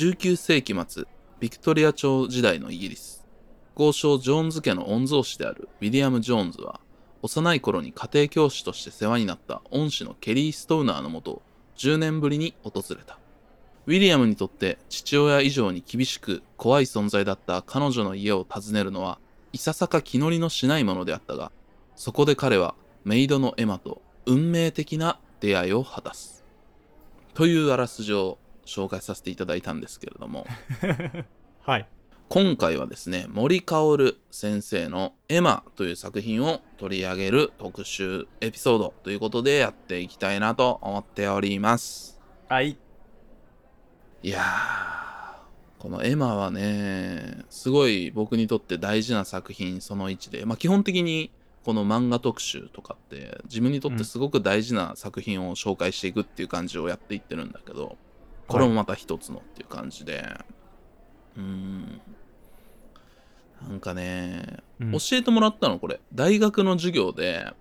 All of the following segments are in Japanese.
19世紀末、ビクトリア朝時代のイギリス。豪商ジョーンズ家の御曹司であるウィリアム・ジョーンズは、幼い頃に家庭教師として世話になった恩師のケリー・ストウナーのもと10年ぶりに訪れた。ウィリアムにとって父親以上に厳しく怖い存在だった彼女の家を訪ねるのはいささか気乗りのしないものであったが、そこで彼はメイドのエマと運命的な出会いを果たす。というあらすじを紹介させていただいたんですけれども、はい。今回はですね、森薫先生のエマという作品を取り上げる特集エピソードということでやっていきたいなと思っております。はい。いやー、このエマはね、すごい僕にとって大事な作品その1で、まあ基本的にこの漫画特集とかって自分にとってすごく大事な作品を紹介していくっていう感じをやっていってるんだけど、これもまた一つのっていう感じで、うーん。なんかね、うん。教えてもらったのこれ。大学の授業で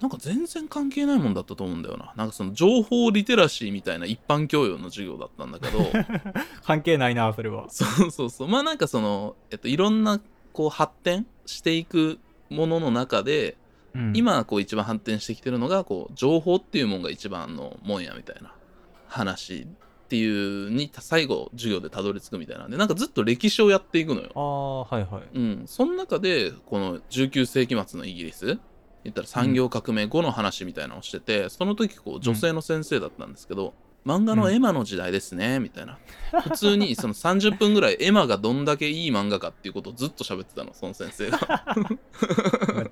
なんか全然関係ないもんだったと思うんだよな。なんかその情報リテラシーみたいな一般教養の授業だったんだけど。関係ないな、それは。そうそうそう。まあなんかその、えっと、いろんなこう発展していくものの中で、うん、今こう一番発展してきてるのがこう情報っていうもんが一番のもんやみたいな話っていうに最後授業でたどり着くみたいなんでなんかずっと歴史をやっていくのよああ、はいはい。うん、その中でこの19世紀末のイギリス言ったら産業革命後の話みたいなのをしてて、その時こう女性の先生だったんですけど、漫画のエマの時代ですねみたいな。普通にその30分ぐらいエマがどんだけいい漫画かっていうことをずっと喋ってたのその先生が。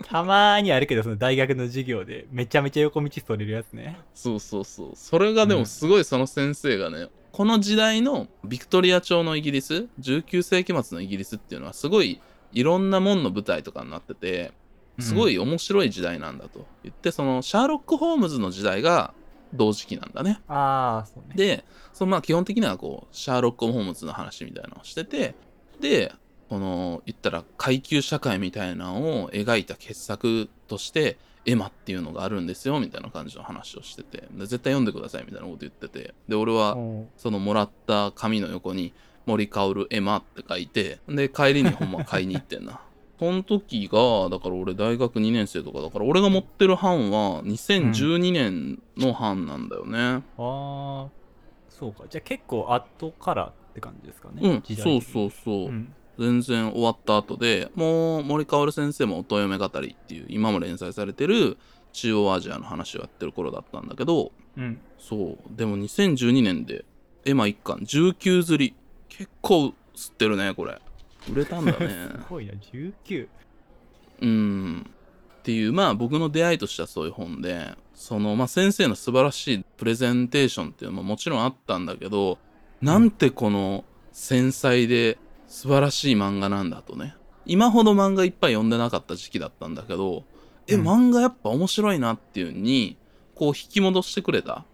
たまーにあるけど、その大学の授業でめちゃめちゃ横道それるやつね。そうそうそう。それがでもすごいその先生がね、この時代のビクトリア朝のイギリス19世紀末のイギリスっていうのはすごいいろんなもんの舞台とかになっててすごい面白い時代なんだと言って、そのシャーロック・ホームズの時代が同時期なんだね。ああ、そうね。で、そのまあ基本的にはこう、シャーロック・ホームズの話みたいなのをしてて、で、この言ったら階級社会みたいなのを描いた傑作として、エマっていうのがあるんですよみたいな感じの話をしてて、で絶対読んでくださいみたいなこと言ってて、で、俺はそのもらった紙の横に森薫エマって書いて、で、帰りにほんま買いに行ってんな。その時が、だから俺大学2年生とかだから、俺が持ってる版は2012年の版なんだよね。ああ、そうか。じゃあ結構後からって感じですかね。うん、そうそうそう。うん。全然終わった後で、もう森薫先生も音嫁語りっていう、今も連載されてる中央アジアの話をやってる頃だったんだけど、うん。そう。でも2012年で、エマ1巻19釣り。結構吸ってるね、これ。売れたんだね。すごいな、19。うん。っていう、まあ僕の出会いとしてはそういう本で、その、まあ先生の素晴らしいプレゼンテーションっていうのももちろんあったんだけど、なんてこの繊細で素晴らしい漫画なんだとね。今ほど漫画いっぱい読んでなかった時期だったんだけど、え、うん漫画やっぱ面白いなっていうに、こう引き戻してくれたっ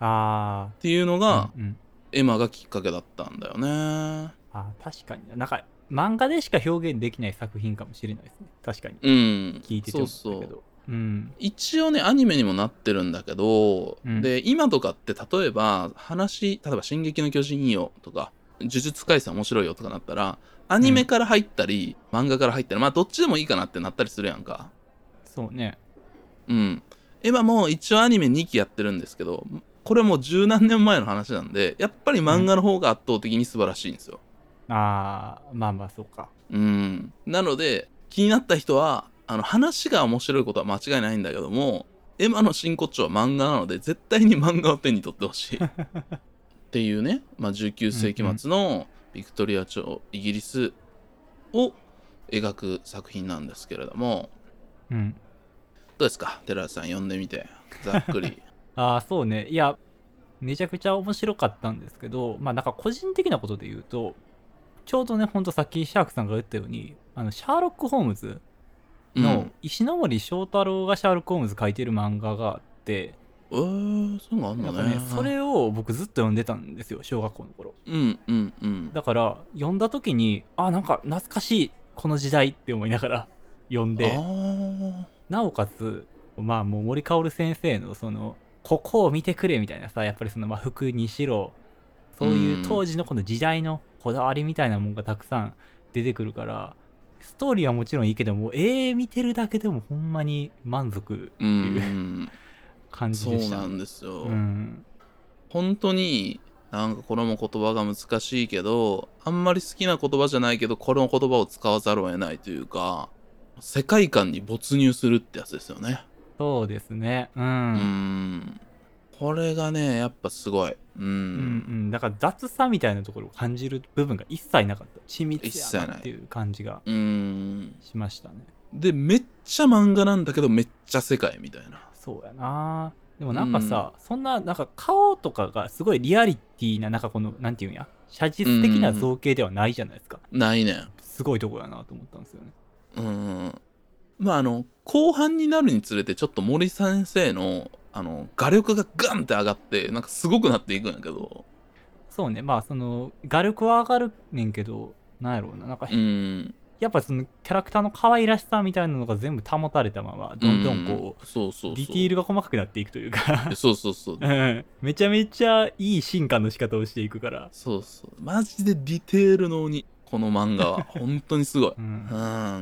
ああ。ていうのが、うんうんエマがきっかけだったんだよね。あー確かにな。なんか、漫画でしか表現できない作品かもしれないですね。確かに。うん。聞いてて思ったけ。ど。うん。一応ねアニメにもなってるんだけど、うんで今とかって例えば話例えば「進撃の巨人よ」とか「呪術廻戦面白いよ」とかなったらアニメから入ったり、漫画から入ったりまあどっちでもいいかなってなったりするやんかそうね。うんエヴァも一応アニメ2期やってるんですけどこれもう十何年前の話なんでやっぱり漫画の方が圧倒的に素晴らしいんですよああ、まあまあ、そうか。うん。なので気になった人はあの話が面白いことは間違いないんだけどもエマの真骨頂は漫画なので絶対に漫画を手に取ってほしい。っていうね、まあ、19世紀末のビクトリア朝イギリスを描く作品なんですけれども。うん。どうですか？寺田さん読んでみて。ざっくり。ああ、そうね。いや、めちゃくちゃ面白かったんですけど、まあなんか個人的なことで言うと、ちょうどね、ほんとさっきシャークさんが言ったように、あの、シャーロック・ホームズの石ノ森章太郎がシャーロック・ホームズ書いてる漫画があって、うん、えー、そうなんだね。かね、それを僕ずっと読んでたんですよ、小学校の頃。うんうんうん。だから、読んだ時に、あ、なんか懐かしい、この時代って思いながら 読んで、あなおかつ、まあもう森薫先生のその、ここを見てくれみたいなさ、やっぱりその、まあ服にしろ、そういううん。当時のこの時代のこだわりみたいなもんがたくさん出てくるからストーリーはもちろんいいけども絵見てるだけでもほんまに満足う。ん。感じそうでしたなんですよ。うん本当になんかこれも言葉が難しいけどあんまり好きな言葉じゃないけどこの言葉を使わざるを得ないというか世界観に没入するってやつですよねそうですねうん、ううんんこれがねやっぱすごいうん、うんだから雑さみたいなところを感じる部分が一切なかった。緻密やなっていう感じがうん。しましたね。でめっちゃ漫画なんだけどめっちゃ世界みたいな。そうやな。でもなんかさ、そんななんか顔とかがすごいリアリティななんかこのなんていうんや写実的な造形ではないじゃないですか、ないね。んすごいとこやなと思ったんですよね。うん。まああの後半になるにつれてちょっと森先生のあの画力がガンって上がってなんかすごくなっていくんやけど。そうね。まあその画力は上がるねんけどなんやろうな。なんか、うん。やっぱそのキャラクターの可愛らしさみたいなのが全部保たれたままどんどんこうん。そうそうディティールが細かくなっていくというか。そうそうそう。う んめちゃめちゃいい進化の仕方をしていくから。そうそう。マジでディテールの鬼。この漫画は。本当にすごい。うん。う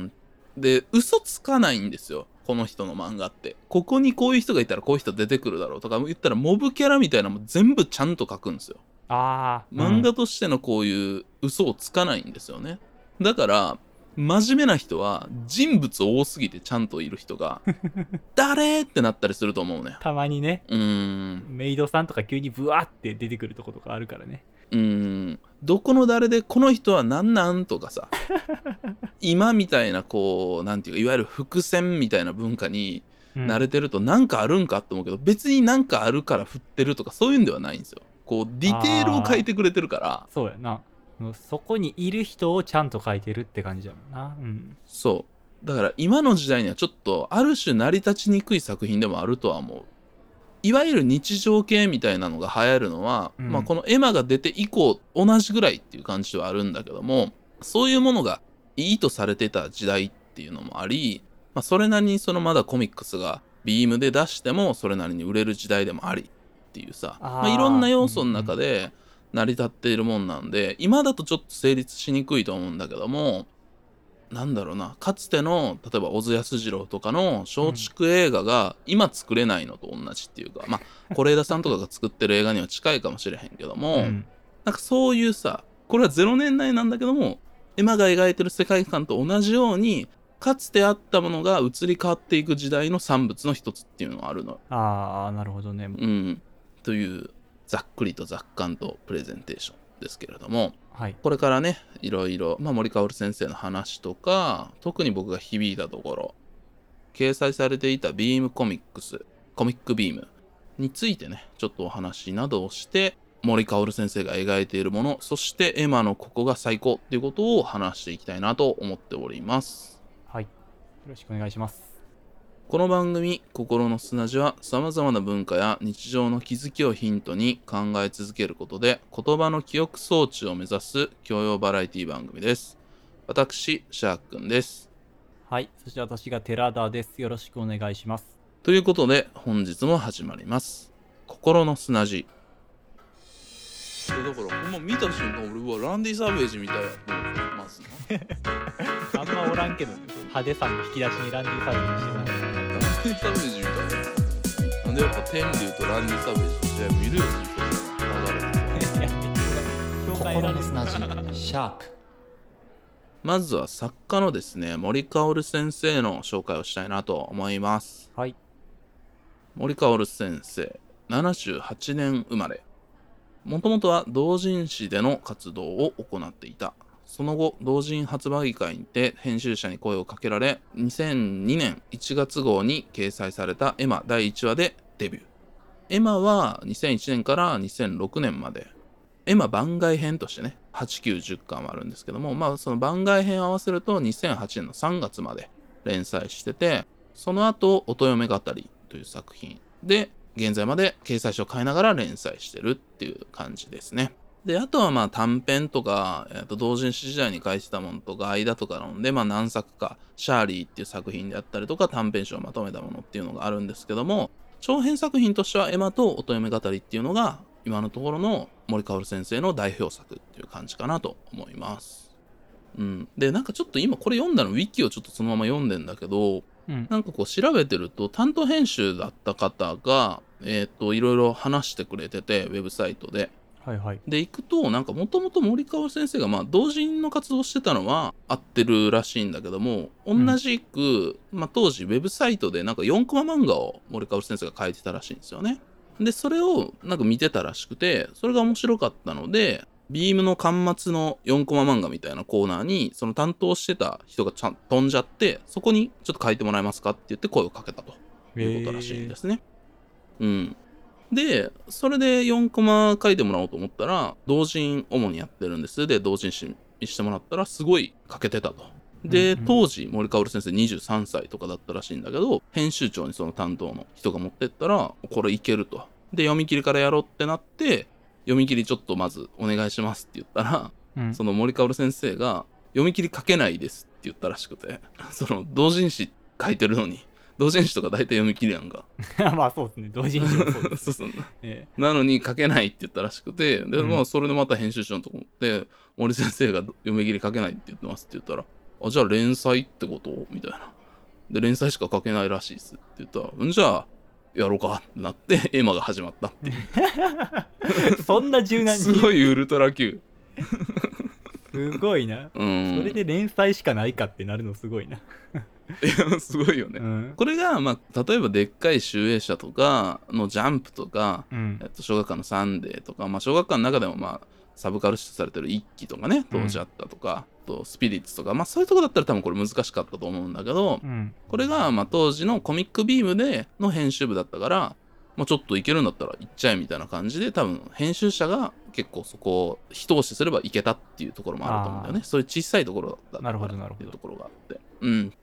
ん。で嘘つかないんですよこの人の漫画って。ここにこういう人がいたらこういう人出てくるだろうとか言ったらモブキャラみたいなのも全部ちゃんと書くんですよ。ああ漫画としてのこういう嘘をつかないんですよね。だから真面目な人は人物多すぎてちゃんといる人が 誰ってなったりすると思うね。たまにね。うーん。メイドさんとか急にブワーって出てくるとことかあるからねうーん。どこの誰でこの人は何なんとかさ 今みたいなこうなんていうかいわゆる伏線みたいな文化にうん。慣れてるとなんかあるんかって思うけど、別になんかあるから振ってるとかそういうんではないんですよ。こうディテールを書いてくれてるから。そうやな。そこにいる人をちゃんと書いてるって感じやもんな。うん。そう。だから今の時代にはちょっとある種成り立ちにくい作品でもあるとは思ういわゆる日常系みたいなのが流行るのは、うん。まあ、このエマが出て以降同じぐらいっていう感じではあるんだけどもそういうものがいいとされてた時代っていうのもあり、まあ、それなりにそのまだコミックスがビームで出してもそれなりに売れる時代でもありっていうさまあ、いろんな要素の中で成り立っているもんなんで、今だとちょっと成立しにくいと思うんだけどもなんだろうな。かつての例えば小津安二郎とかの松竹映画が今作れないのと同じっていうか、まあ是枝さんとかが作ってる映画には近いかもしれへんけども、うん。なんかそういうさこれは0年代なんだけどもエマが描いてる世界観と同じようにかつてあったものが移り変わっていく時代の産物の一つっていうのがあるの。ああなるほどね。うん、というざっくりと雑感とプレゼンテーションですけれどもはい。これからねいろいろ、まあ、森かおる先生の話とか特に僕が響いたところ掲載されていたビームコミックスコミックビームについてねちょっとお話などをして森かおる先生が描いているものそしてエマのここが最高っていうことを話していきたいなと思っております。はい。よろしくお願いしますこの番組「心の砂地」はさまざまな文化や日常の気づきをヒントに考え続けることで言葉の記憶装置を目指す教養バラエティ番組です。私シャークくんです。はいそして私が寺田です。よろしくお願いします。ということで本日も始まります。心の砂地。だからほんま見た瞬間俺はランディ・サーベージみたいやと思うまずな。あんまおらんけどね派手さの引き出しにランディサービスしてないランディ・サーベージみたいやなんでやっぱ天竜とランディ・サーベージの試合見るよ流れて心の砂地シャープ。まずは作家のですね森かおる先生の紹介をしたいなと思います。はい。森かおる先生78年生まれ。もともとは同人誌での活動を行っていたその後同人発売会にて編集者に声をかけられ2002年1月号に掲載されたエマ第1話でデビュー。エマは2001年から2006年まで。エマ番外編としてね8910巻はあるんですけどもまあその番外編合わせると2008年の3月まで連載しててその後音嫁語りという作品で現在まで掲載書を変えながら連載してるっていう感じですね。であとはまあ短編とか、えー、と同人誌時代に書いてたものとか間とかなのでまあ何作かシャーリーっていう作品であったりとか短編集をまとめたものっていうのがあるんですけども長編作品としてはエマと音嫁語りっていうのが今のところの森かおる先生の代表作っていう感じかなと思います。うん、でなんかちょっと今これ読んだのウィキをちょっとそのまま読んでんだけどうん。なんかこう調べてると担当編集だった方がえっ、といろいろ話してくれててウェブサイトではいはい。で行くとなんかもともと森川先生がまあ同人の活動をしてたのは合ってるらしいんだけども同じく、まあ、当時ウェブサイトでなんか4コマ漫画を森川先生が書いてたらしいんですよね。でそれをなんか見てたらしくてそれが面白かったのでビームの巻末の4コマ漫画みたいなコーナーにその担当してた人がちゃん飛んじゃってそこにちょっと書いてもらえますかって言って声をかけたということらしいんですね。うん。で、それで4コマ書いてもらおうと思ったら、同人主にやってるんです。で、同人誌にしてもらったら、すごい書けてたと。で、当時、森かおる先生23歳とかだったらしいんだけど、編集長にその担当の人が持ってったら、これいけると。で、読み切りからやろうってなって、読み切りちょっとまずお願いしますって言ったら、うん。その森かおる先生が、読み切り書けないですって言ったらしくて、その同人誌書いてるのに、同人誌とか大体読み切りやんか。まあそうですね。同時にもそうです。そうそうえなのに書けないって言ったらしくて、で、うんまあ、それでまた編集長のとこで、森先生が読み切り書けないって言ってますって言ったら、あ、じゃあ連載ってこと？みたいな。で、連載しか書けないらしいですって言ったら、んじゃあ、やろうかってなって、エマが始まったっていう。え そんな柔軟に？すごいウルトラ Q。すごいな。うん。それで連載しかないかってなるのすごいな。いや、すごいよね。うん。これが、まあ、例えばでっかい集英社とかのジャンプとか、うんえっ。と、小学館のサンデーとか、まあ、小学館の中でも、まあ、サブカル視とされてる一期とかね、当時あったとか、あとスピリッツとか、まあ、そういうとこだったら多分これ難しかったと思うんだけど、うん。これが、まあ、当時のコミックビームでの編集部だったから、まあ、ちょっといけるんだったら行っちゃえみたいな感じで、多分編集者が結構そこを一押しすればいけたっていうところもあると思うんだよね。そういう小さいところだったなるほどなるほどっていうところがあって。うん。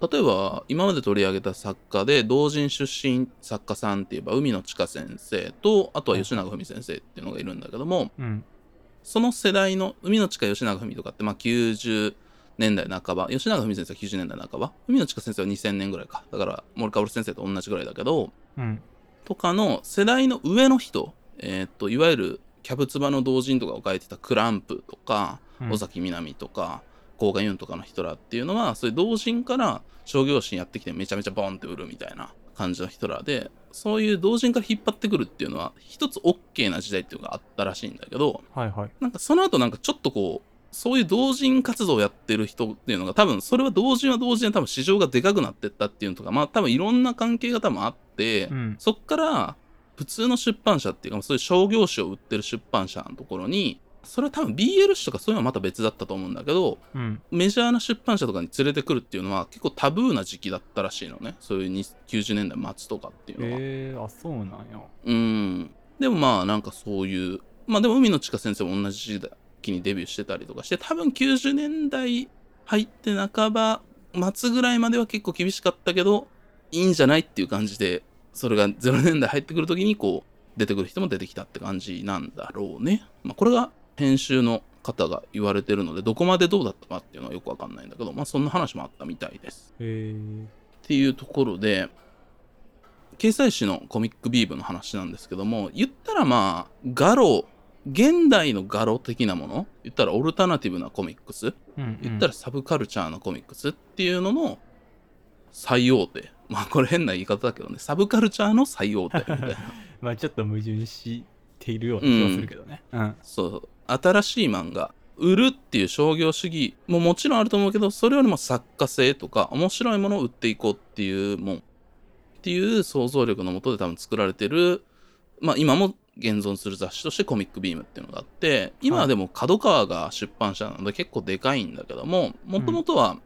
例えば、今まで取り上げた作家で、同人出身作家さんって言えば、海野千佳先生と、あとは吉永文先生っていうのがいるんだけども、うん。その世代の海野千佳吉永文とかって、まあ、90年代半ば、吉永文先生は90年代半ば、海野千佳先生は2000年ぐらいか。だから、森かおる先生と同じぐらいだけど、うん。とかの世代の上の人、えーっと、いわゆるキャブツバの同人とかを書いてたクランプとか、うん尾崎みなみとか、甲賀ユンとかの人らっていうのは、そういう同人から商業誌にやってきてめちゃめちゃボンって売るみたいな感じの人らで、そういう同人から引っ張ってくるっていうのは、一つ OK な時代っていうのがあったらしいんだけど、はいはい。なんかその後なんかちょっとこう、そういう同人活動をやってる人っていうのが多分それは同人は同人で多分市場がでかくなってったっていうのとかまあ多分いろんな関係が多分あって、うん。そっから普通の出版社っていうかそういう商業誌を売ってる出版社のところにそれは多分 BL 誌とかそういうのはまた別だったと思うんだけどうん。メジャーな出版社とかに連れてくるっていうのは結構タブーな時期だったらしいのねそういうに90年代末とかっていうのは。えー、あ、そうなんや。うん。でもまあなんかそういう、まあでも海野千佳先生も同じ時期にデビューしてたりとかして、多分90年代入って半ば末ぐらいまでは結構厳しかったけど、いいんじゃないっていう感じで、それが0年代入ってくるときにこう出てくる人も出てきたって感じなんだろうね。まあこれが編集の方が言われてるので、どこまでどうだったかっていうのはよくわかんないんだけど、まあそんな話もあったみたいです。えー、っていうところで、掲載誌のコミックビーブの話なんですけども、言ったらまあ、ガロ、現代のガロ的なもの言ったらオルタナティブなコミックスうん。言ったらサブカルチャーなコミックスっていうのの最大手。まあこれ変な言い方だけどね、サブカルチャーの最大手みたいな。まあちょっと矛盾しているような気がするけどね。うん。そう、新しい漫画、売るっていう商業主義ももちろんあると思うけど、それよりも作家性とか、面白いものを売っていこうっていうもん、っていう想像力のもとで多分作られてる、まあ今も現存する雑誌としてコミックビームっていうのがあって、今はでも角川が出版社なので結構でかいんだけども、もともとは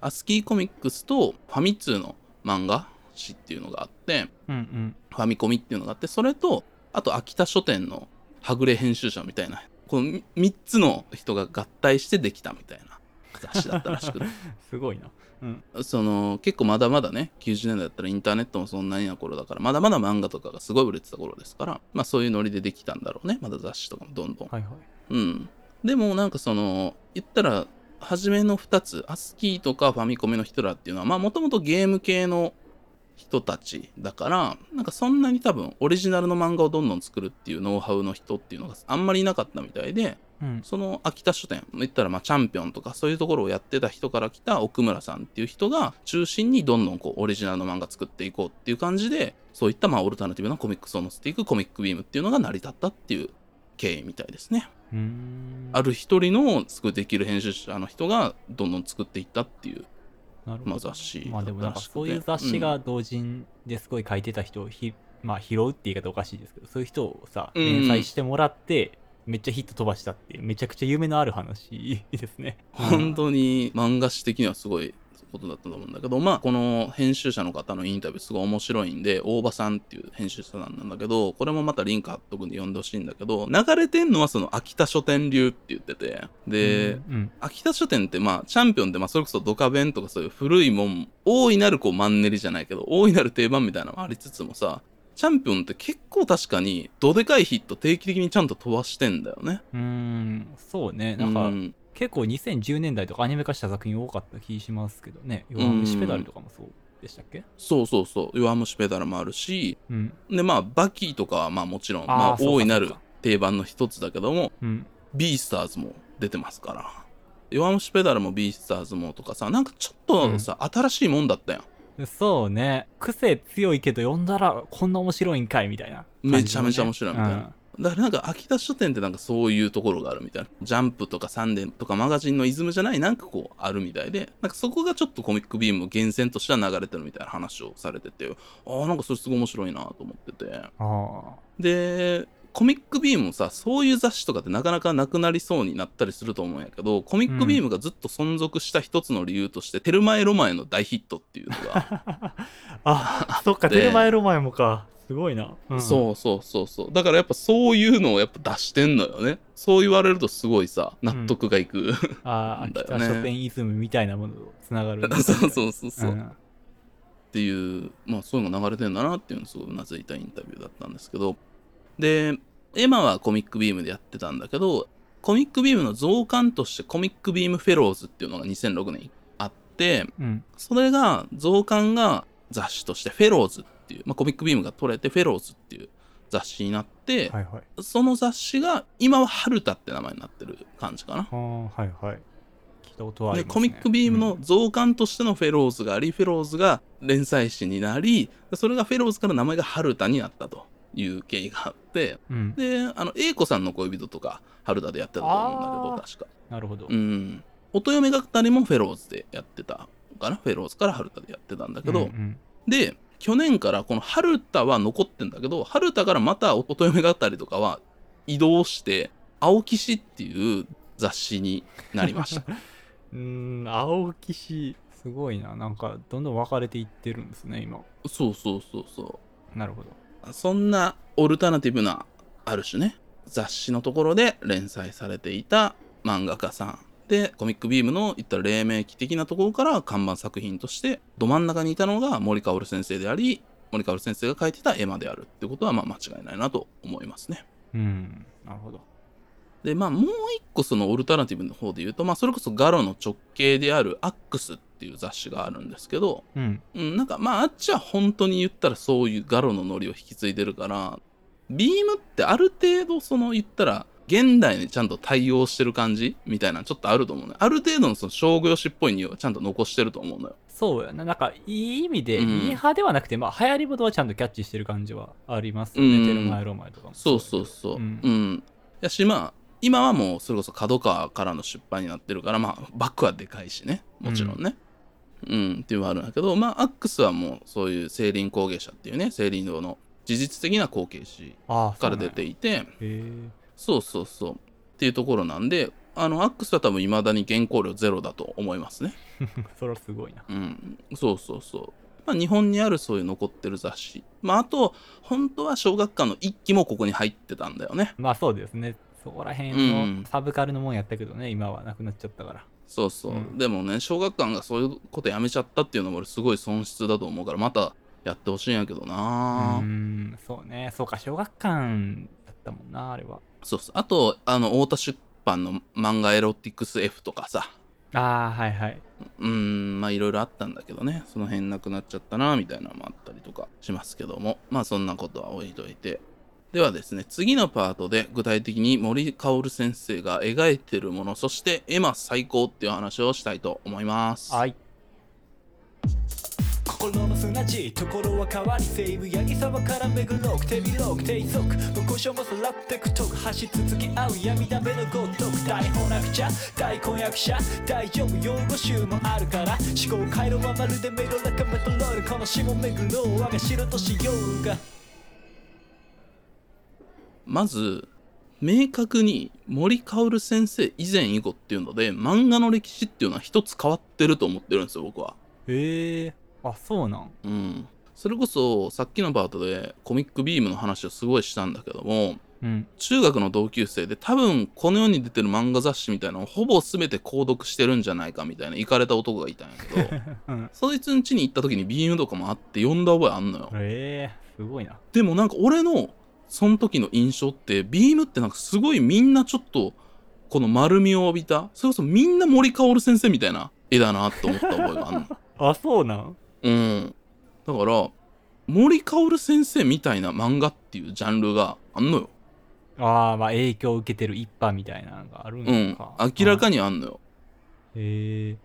アスキーコミックスとファミ通の漫画誌っていうのがあって、うんうん。ファミコミっていうのがあって、それと、あと秋田書店のはぐれ編集者みたいな、この3つの人が合体してできたみたいな雑誌だったらしくて、すごいな。うん。その結構まだまだね、90年代だったらインターネットもそんなにな頃だから、まだまだ漫画とかがすごい売れてた頃ですから、まあそういうノリでできたんだろうね、まだ雑誌とかもどんどん。はいはい。うん。でもなんかその、言ったら、初めの2つ、アスキーとかファミコミの人らっていうのは、まあもともとゲーム系の人たちだから、なんかそんなに多分オリジナルの漫画をどんどん作るっていうノウハウの人っていうのがあんまりいなかったみたいで、うんその秋田書店、言ったらまあチャンピオンとかそういうところをやってた人から来た奥村さんっていう人が中心にどんどんこうオリジナルの漫画作っていこうっていう感じで、そういったまあオルタナティブなコミックスを載せていくコミックビームっていうのが成り立ったっていう経緯みたいですね。ある一人のすごいできる編集者の人がどんどん作っていったっていう、なるほど。まあ、雑誌まあでもなんかそういう雑誌が同人ですごい書いてた人をひ、まあ拾うって言い方おかしいですけどそういう人をさうん。連載してもらって、めっちゃヒット飛ばしたってめちゃくちゃ夢のある話ですね。本当に漫画史的にはすごいことだったと思うんだけど、まあ、この編集者の方のインタビューすごい面白いんで、大場さんっていう編集者さんなんだけど、これもまたリンク貼っとくんで読んでほしいんだけど、流れてんのはその秋田書店流って言ってて、で、うん秋田書店ってまあ、チャンピオンってまあ、それこそドカベンとかそういう古いもん、大いなるこうマンネリじゃないけど、大いなる定番みたいなのもありつつもさ、チャンピオンって結構確かに、どでかいヒット定期的にちゃんと飛ばしてんだよね。うーん。そうね。なんか、うん結構2010年代とかアニメ化した作品多かった気しますけどね。弱虫ペダルとかもそうでしたっけ？そうそうそう、弱虫ペダルもあるし、うん。でまあバキとかはまあもちろんまあ大いなる定番の一つだけどもうん。ビースターズも出てますから。弱虫ペダルもビースターズもとかさなんかちょっとさ、新しいもんだったやん。そうね。癖強いけど読んだらこんな面白いんかいみたいなめちゃめちゃ面白いみたいな、だからなんか秋田書店ってなんかそういうところがあるみたいな。ジャンプとかサンデーとかマガジンのイズムじゃないなんかこうあるみたいでなんかそこがちょっとコミックビームの源泉としては流れてるみたいな話をされててああなんかそれすごい面白いなと思ってて。ああでコミックビームもさそういう雑誌とかってなかなかなくなりそうになったりすると思うんやけどコミックビームがずっと存続した一つの理由として、テルマエロマエの大ヒットっていうのが、あそっかでテルマエロマエもかすごいな、うん。そうそうそうそう。だからやっぱそういうのをやっぱ出してんのよね。そう言われるとすごいさ納得がいく、ああ、秋だよね。田書店イズムみたいなものとつながる。そうそうそうそう、っん。ていうまあそういうのが流れてんだなっていうのすごいうなずいたインタビューだったんですけど。でエマはコミックビームでやってたんだけどコミックビームの増刊としてコミックビームフェローズっていうのが2006年にあってうん。それが増刊が雑誌としてフェローズっていう、まあ、コミックビームが取れてフェローズっていう雑誌になって、はいはい。その雑誌が今はハルタって名前になってる感じかな。はいはい。聞いたことはありでます、ね、コミックビームの増刊としてのフェローズがあり、フェローズが連載誌になりそれがフェローズから名前がハルタになったという経緯があってうん、であの英子さんの恋人とかハルタでやってたと思うんだけど確か。なるほど、うん。音嫁がりもフェローズでやってたかな。フェローズからハルタでやってたんだけど、うんうん。で去年からこのハルタは残ってんだけどハルタからまた音嫁がりとかは移動して青騎士っていう雑誌になりました。うーん青騎士すごいな。なんかどんどん分かれていってるんですね今。そうそうそうそなるほど。うそんなオルタナティブなある種ね雑誌のところで連載されていた漫画家さんでコミックビームの言ったら黎明期的なところから看板作品としてど真ん中にいたのが森かおる先生であり森かおる先生が書いてた絵馬であるってことはまあ間違いないなと思いますね。うん。なるほど。でまあもう一個そのオルタナティブの方で言うとまあそれこそガロの直系であるアックスっていう雑誌があるんですけど、うん。うん、なんかまああっちは本当に言ったらそういうガロのノリを引き継いでるからビームってある程度その言ったら現代にちゃんと対応してる感じみたいなのちょっとあると思うねある程度のその商業誌っぽい匂いはちゃんと残してると思うのよ。そうやな。なんかいい意味で、うん。ミーハーではなくてまあ流行り事はちゃんとキャッチしてる感じはありますよね、うん。テルマエロマエとかもそうそうそうう。うん。ん、やしまあ今はもうそれこそ角川からの出版になってるからまあバックはでかいしね。もちろんね。うん、っていうのはあるんだけどまあアックスはもうそういう聖林工芸者っていうね聖林堂の事実的な後継誌ああから出ていいてへえそうそうそう。っていうところなんであのアックスは多分未だに原稿料ゼロだと思いますね。それはすごいな。うん。そうそうそう。まあ日本にあるそういう残ってる雑誌。まああと本当は小学館の一期もここに入ってたんだよね。まあそうですね。そこら辺うん。のサブカルのもんやったけどね、今はなくなっちゃったから。そうそう、うん。でもね小学館がそういうことやめちゃったっていうのも俺すごい損失だと思うからまたやってほしいんやけどうな、ーん。そうね。そうか小学館だったもんなあれは。そうそう。あとあの太田出版の漫画エロティクス F とかさ。ああはいはい。うーんまあいろいろあったんだけどね。その辺なくなっちゃったなみたいなのもあったりとかしますけども。まあそんなことは置いといて。ではですね次のパートで具体的に森薫先生が描いてるものそしてエマ最高っていう話をしたいと思います。はい心の砂地ところは変わり西武八木沢から巡ろく手広く低速無故障もさらってくとく走り続き合う闇だめのごとく台本なくちゃ大婚約者大丈夫用語集もあるから思考回路はまるでメロラカメトロールこの下巡ろう我が城としようが。まず明確に森薫先生以前以後っていうので漫画の歴史っていうのは一つ変わってると思ってるんですよ僕は。へえあそうなん。うん。それこそさっきのパートでコミックビームの話をすごいしたんだけどもうん。中学の同級生で多分この世に出てる漫画雑誌みたいなのをほぼ全て購読してるんじゃないかみたいな行かれた男がいたんやけど うん。そいつん家に行った時にビームとかもあって読んだ覚えあんのよ。へえすごいな。でもなんか俺のその時の印象ってビームってなんかすごいみんなちょっとこの丸みを帯びたそれこそみんな森薫先生みたいな絵だなって思った覚えがあんの。あそうなん？うん。だから森薫先生みたいな漫画っていうジャンルがあんのよ。ああまあ影響を受けてる一派みたいなのがあるうん。のか、明らかにあんのよ。へえ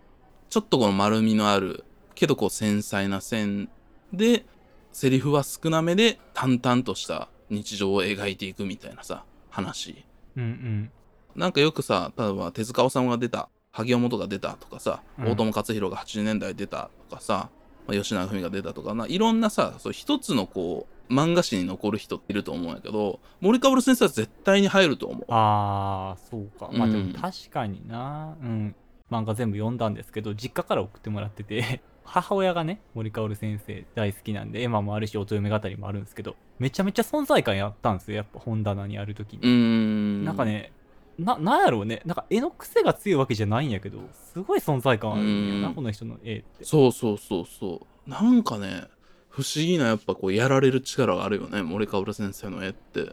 ちょっとこの丸みのあるけどこう繊細な線でセリフは少なめで淡々とした日常を描いていくみたいなさ話。うんうん。なんかよくさ例えば手塚治虫が出た萩尾本が出たとかさ、うん。大友克洋が80年代出たとかさ、まあ、吉永文が出たとかないろんなさそう一つのこう漫画史に残る人っていると思うんやけど森かおる先生は絶対に入ると思う。ああそうか。まあでうん。も確かにな。うん。漫画全部読んだんですけど実家から送ってもらってて 母親がね森かおる先生大好きなんでエマもあるし乙女語りもあるんですけどめちゃめちゃ存在感やったんですよやっぱ本棚にある時に。うーん。なんかねななんやろうね。なんか絵の癖が強いわけじゃないんやけどすごい存在感あるんやなうん。この人の絵って。そうそうそうそう。なんかね不思議なやっぱこうやられる力があるよね森かおる先生の絵って。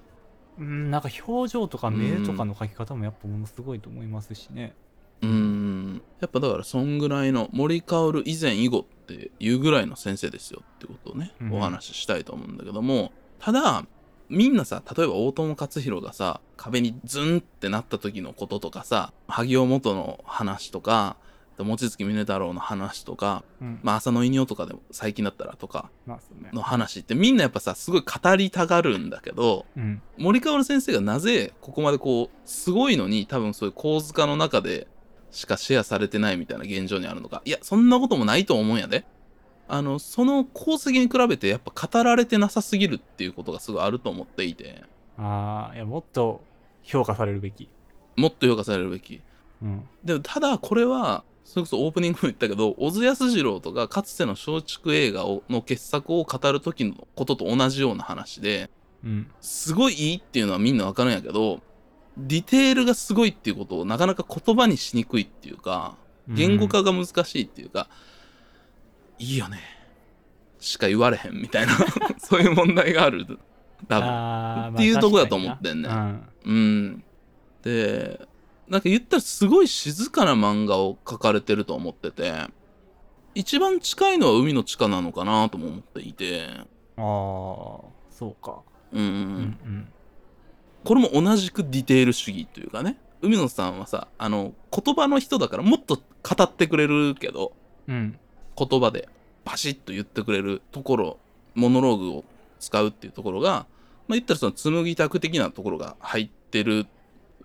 うんなんか表情とか目とかの描き方もやっぱものすごいと思いますしね。うーん。やっぱだからそんぐらいの森かおる以前以後っていうぐらいの先生ですよってことをね、うん。お話ししたいと思うんだけどもただみんなさ例えば大友克洋がさ壁にズンってなった時のこととかさ萩尾元の話とか望月峰太郎の話とか、うん。まあ、浅野稲夫とかでも最近だったらとかの話ってみんなやっぱさすごい語りたがるんだけどうん。森川先生がなぜここまでこうすごいのに多分そういう構図化の中でしかシェアされてないみたいな現状にあるのか。いやそんなこともないと思うんやであのその功績に比べてやっぱ語られてなさすぎるっていうことがすごいあると思っていて。ああいやもっと評価されるべき。もっと評価されるべき。うん。でもただこれはそれこそオープニングも言ったけど小津安二郎とかかつての松竹映画をの傑作を語る時のことと同じような話でうん。すごいいいっていうのはみんなわかるんやけどディテールがすごいっていうことをなかなか言葉にしにくいっていうか言語化が難しいっていうか、いいよね。しか言われへんみたいな。そういう問題がある。多分。っていうとこだと思まあってんね確かにな。うん。でなんか言ったらすごい静かな漫画を描かれてると思ってて一番近いのは海の地下なのかなとも思っていて。うん、ああそうか。うん、うんうん。これも同じくディテール主義というかね。海野さんはさあの言葉の人だからもっと語ってくれるけどうん言葉でバシッと言ってくれるところモノローグを使うっていうところが、まあ、言ったらその紡ぎ拓的なところが入ってる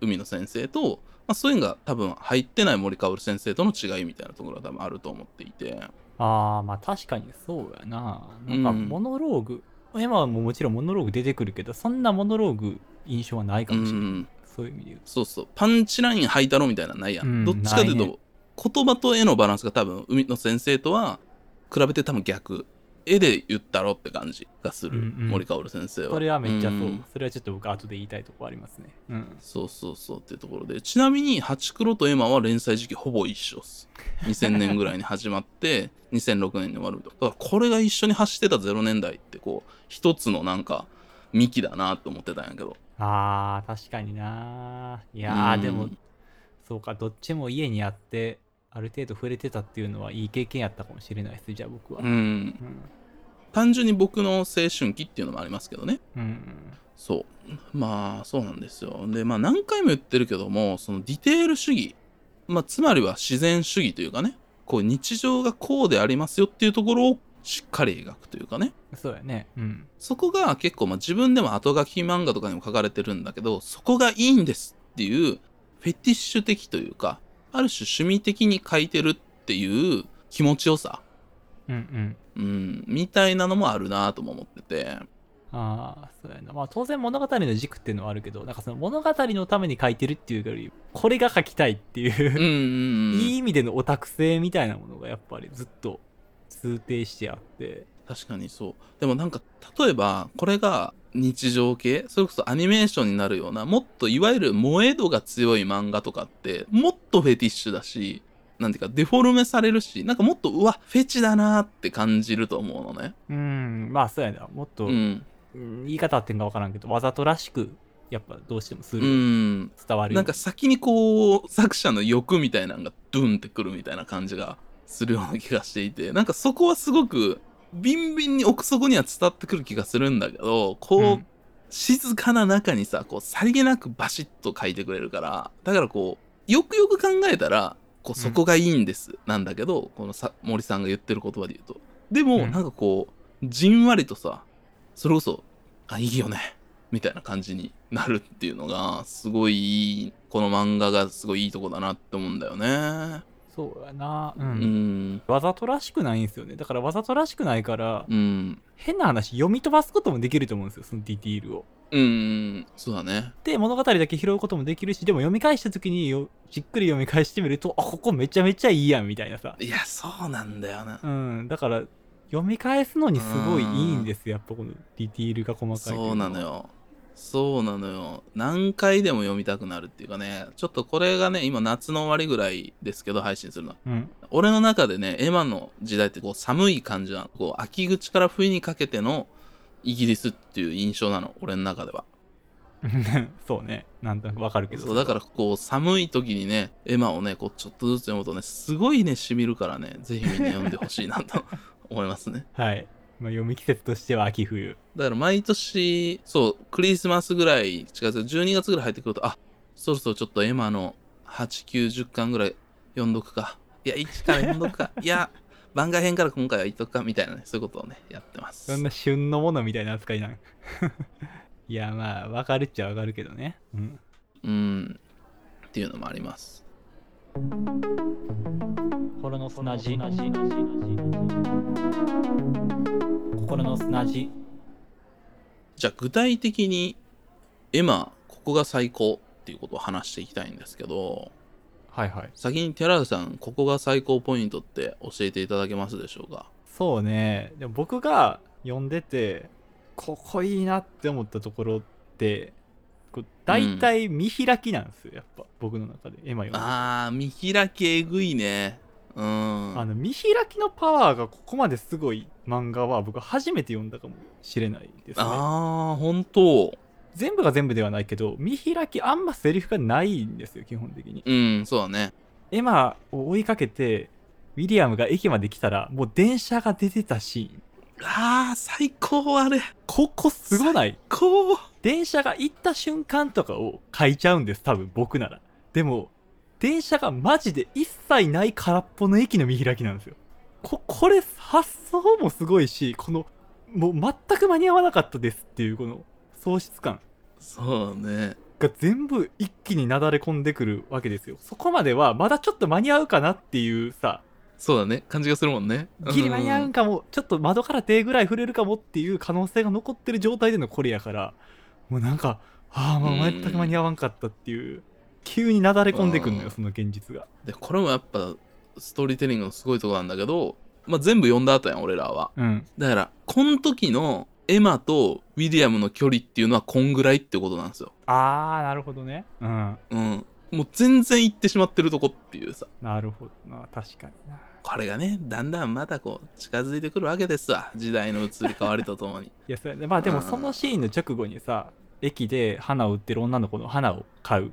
海野先生と、まあ、そういうのが多分入ってない森かおる先生との違いみたいなところが多分あると思っていて。ああまあ確かにそうやな。なんかうん。モノローグ、今はもうもちろんモノローグ出てくるけどそんなモノローグ印象はないかうもしれない、んそういう意味で言うそうそう。パンチライン吐いたろみたいなのないやん、うんどっちかというと、言葉と絵のバランスが多分海野先生とは比べて多分逆絵で言ったろって感じがする、うんうん。森かおる先生は。それはめっちゃそう、ん。それはちょっと僕後で言いたいとこありますね。うん。そうそうそうっていうところで。ちなみに「ハチクロ」と「エマ」は連載時期ほぼ一緒っす。2000年ぐらいに始まって 2006年に終わると。だからこれが一緒に走ってた0年代ってこう一つのなんか幹だなと思ってたんやけど。あー確かにないやー、うん。でもそうかどっちも家にあってある程度触れてたっていうのはいい経験やったかもしれないですじゃあ僕は。うんうん。単純に僕の青春期っていうのもありますけどね。うん。そう。まあそうなんですよ。でまあ何回も言ってるけどもそのディテール主義まあつまりは自然主義というかねこう日常がこうでありますよっていうところをしっかり描くというかね。そうやね。うん。そこが結構まあ自分でも後書き漫画とかにも書かれてるんだけどそこがいいんですっていうフェティッシュ的というかある種趣味的に書いてるっていう気持ちよさ。うんうん。うんみたいなのもあるなとも思ってて。ああそうやな。まあ当然物語の軸っていうのはあるけどなんかその物語のために書いてるっていうよりこれが書きたいっていううんうんうん。いい意味でのオタク性みたいなものがやっぱりずっと通底してあって。確かにそう。でもなんか例えばこれが日常系？それこそアニメーションになるようなもっといわゆる萌え度が強い漫画とかってもっとフェティッシュだしなんていうかデフォルメされるしなんかもっとうわフェチだなって感じると思うのね。うんまあそうやな。もっと、うん。うん言い方あってんか分からんけどわざとらしくやっぱどうしてもすうる、ん。伝わるよ。なんか先にこう作者の欲みたいなのがドゥンってくるみたいな感じがするような気がしていてなんかそこはすごくビンビンに奥底には伝わってくる気がするんだけどこう、うん。静かな中にさこうさりげなくバシッと書いてくれるからだからこうよくよく考えたらこうそこがいいんです、なんだけどこのさ森さんが言ってる言葉で言うと。でも、うん。なんかこうじんわりとさそれこそあいいよねみたいな感じになるっていうのがすごいいいこの漫画がすごいいいとこだなって思うんだよねそうやな。う、うん。んわざとらしくないんですよね。だからわざとらしくないから、うん。変な話読み飛ばすこともできると思うんですよそのディティールを。うんそうだね。で物語だけ拾うこともできるしでも読み返した時によじっくり読み返してみるとあここめちゃめちゃいいやんみたいなさ。いやそうなんだよな。うん。だから読み返すのにすごいいいんですよやっぱこのディティールが細かいそうなのよ。そうなのよ。何回でも読みたくなるっていうかね、ちょっとこれがね、今夏の終わりぐらいですけど、配信するの。うん俺の中でね、エマの時代ってこう寒い感じなの。こう秋口から冬にかけてのイギリスっていう印象なの、俺の中では。そうねなんとなくわかるけどそうだからこう寒い時にね、エマをね、こうちょっとずつ読むとね、すごいね、しみるからね、ぜひみんな読んでほしいなと思いますね。はい、まあ、読み季節としては秋冬だから毎年、そう、クリスマスぐらい、違う12月ぐらい入ってくると、あ、そろそろちょっとエマの8、9、10巻ぐらい読んどくか。いや、1から読んどくか。いや、番外編から今回は言っとくか、みたいなね、そういうことをね、やってます。そんな旬のものみたいな扱いなん いやまあわかるっちゃわかるけどねうんうん。っていうのもあります。心の砂地心の砂地じゃあ、具体的に、エマ、ここが最高っていうことを話していきたいんですけど、はいはい。先に寺田さん、ここが最高ポイントって教えていただけますでしょうか？そうね。でも僕が読んでてここいいなって思ったところってこう大体見開きなんですよ、やっぱ僕の中で。絵馬読んでて。あー、見開きえぐいね。うん。あの見開きのパワーがここまですごい漫画は僕初めて読んだかもしれないですねあー、本当全部が全部ではないけど見開きあんまセリフがないんですよ基本的にうん、そうだね。エマを追いかけてウィリアムが駅まで来たらもう電車が出てたシーンあー、最高あれ。ここすごない？こう。電車が行った瞬間とかを書いちゃうんです多分僕ならでも電車がマジで一切ない空っぽの駅の見開きなんですよ。ここれ発想もすごいしこのもう全く間に合わなかったですっていうこの喪失感。そうね。が全部一気になだれ込んでくるわけですよ。そこまではまだちょっと間に合うかなっていうさ。そうだね。感じがするもんね。ギリ間に合うんかも、ちょっと窓から手ぐらい触れるかもっていう可能性が残ってる状態でのこれやからもうなんかああもう全く間に合わんかったっていう急になだれ込んでくんのうんよその現実がで、これもやっぱ、ストーリーテリングのすごいとこなんだけど、まあ、全部読んだ後やん、俺らは。うんだから、この時のエマとウィリアムの距離っていうのはこんぐらいってことなんですよ。ああなるほどねうんうん。もう全然行ってしまってるとこっていうさ。なるほどな確かになこれがね、だんだんまたこう、近づいてくるわけですわ。時代の移り変わりとともに。いやそれでまあでもうんそのシーンの直後にさ駅で花を売ってる女の子の花を買う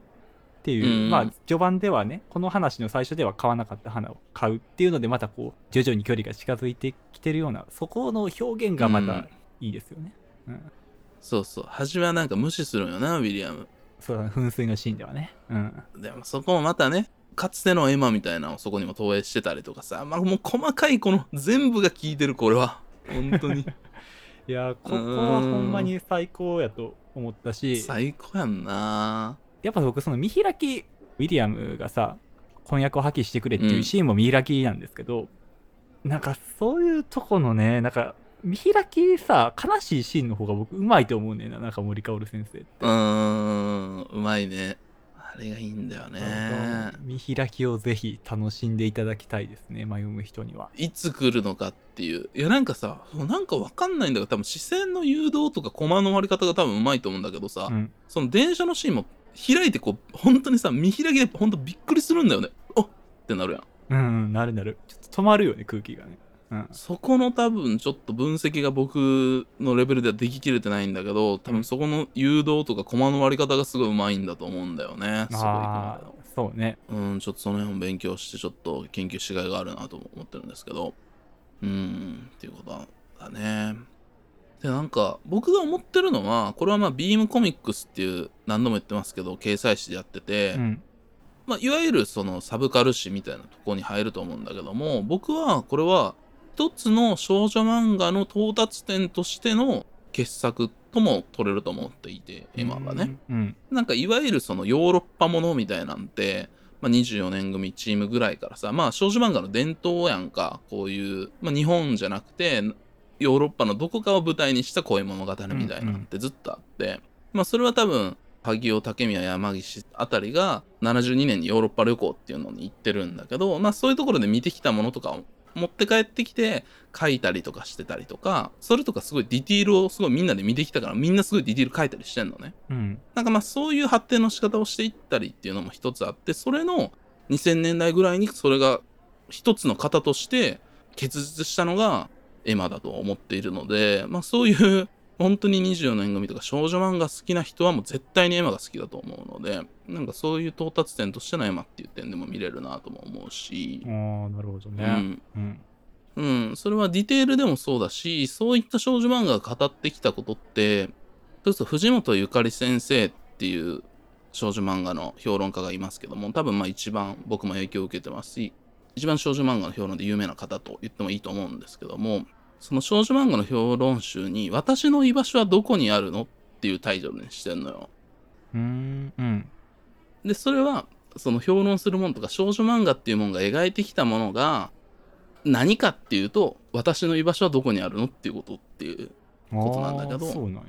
っていう、うんまあ序盤ではねこの話の最初では買わなかった花を買うっていうのでまたこう徐々に距離が近づいてきてるようなそこの表現がまたいいですよね、うん。そうそう。初めはなんか無視するんよなウィリアム。そうだね。噴水のシーンではね。うん。でもそこもまたねかつてのエマみたいなのをそこにも投影してたりとかさ、まあ、もう細かいこの全部が効いてるこれは。本当に。いやここはほんまに最高やと思ったし。最高やんなやっぱ僕その見開きウィリアムがさ婚約を破棄してくれっていうシーンも見開きなんですけど、なんかそういうとこのねなんか見開きさ悲しいシーンの方が僕うまいと思うねんななんか森かおる先生って、うーんうまいね。あれがいいんだよね。見開きをぜひ楽しんでいただきたいですね迷う人には。いつ来るのかっていう。いやなんかさなんかわかんないんだけど多分視線の誘導とかコマの割り方が多分うまいと思うんだけどさ、うん。その電車のシーンも開いてこう本当にさ見開きで本当びっくりするんだよね。おっってなるやん。うんうんなるなる。ちょっと止まるよね空気がね。うん。そこの多分ちょっと分析が僕のレベルではでききれてないんだけど多分そこの誘導とかコマの割り方がすごいうまいんだと思うんだよねすごいああそうね。うんちょっとその辺を勉強してちょっと研究しがいがあるなと思ってるんですけど。うんっていうことだねでなんか僕が思ってるのはこれはまあビームコミックスっていう何度も言ってますけど掲載誌でやってて、うん。まあ、いわゆるそのサブカル誌みたいなとこに入ると思うんだけども僕はこれは一つの少女漫画の到達点としての傑作とも取れると思っていて今がね、うん。なんかいわゆるそのヨーロッパものみたいなんて、まあ、24年組チームぐらいからさまあ少女漫画の伝統やんかこういう、まあ、日本じゃなくてヨーロッパのどこかを舞台にした恋物語みたいなのってずっとあって、まあそれは多分萩尾武宮山岸あたりが72年にヨーロッパ旅行っていうのに行ってるんだけどまあそういうところで見てきたものとかを持って帰ってきて書いたりとかしてたりとかそれとかすごいディティールをすごいみんなで見てきたからみんなすごいディティール書いたりしてんのね。うんなんかまあそういう発展の仕方をしていったりっていうのも一つあってそれの2000年代ぐらいにそれが一つの型として結実したのがエマだと思っているのでまあそういう本当に24年組とか少女漫画好きな人はもう絶対にエマが好きだと思うのでなんかそういう到達点としてのエマっていう点でも見れるなとも思うし、ああなるほどね。うん、うん。うん、それはディテールでもそうだし、そういった少女漫画が語ってきたことって、それこそ藤本ゆかり先生っていう少女漫画の評論家がいますけども、多分まあ一番僕も影響を受けてますし、一番少女漫画の評論で有名な方と言ってもいいと思うんですけども、その少女漫画の評論集に、私の居場所はどこにあるのっていうタイトルにしてんのよ。うーんうんで、それは、その評論するものとか少女漫画っていうものが描いてきたものが、何かっていうと、私の居場所はどこにあるのっていうことっていう。ことなんだけどそうなんや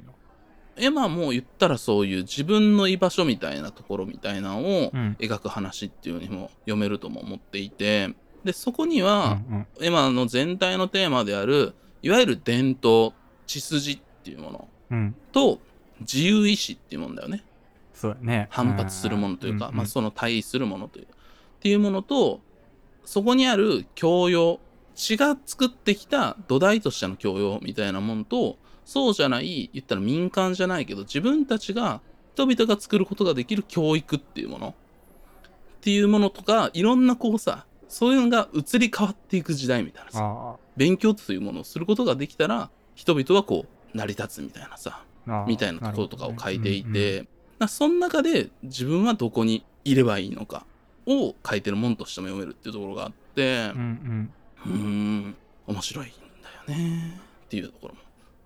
エマも言ったらそういう自分の居場所みたいなところみたいなのをうん描く話っていうにも読めるとも思っていて、で、そこにうは、ん。エマの全体のテーマである、いわゆる伝統、血筋っていうものうん。うんと、自由意志っていうもんだよね。そうだね。反発するものというか、んんまあ、その対比するものというっていうものとそこにある教養血が作ってきた土台としての教養みたいなものとそうじゃない言ったら民間じゃないけど自分たちが人々が作ることができる教育っていうもの。っていうものとかいろんなこうさそういうのが移り変わっていく時代みたいなさ。あ勉強というものをすることができたら人々はこう成り立つみたいなさみたいなところとかを書いていなるて、なその中で自分はどこにいればいいのかを書いてるもんとしても読めるっていうところがあってうんうん。うーん面白いんだよねっていうところも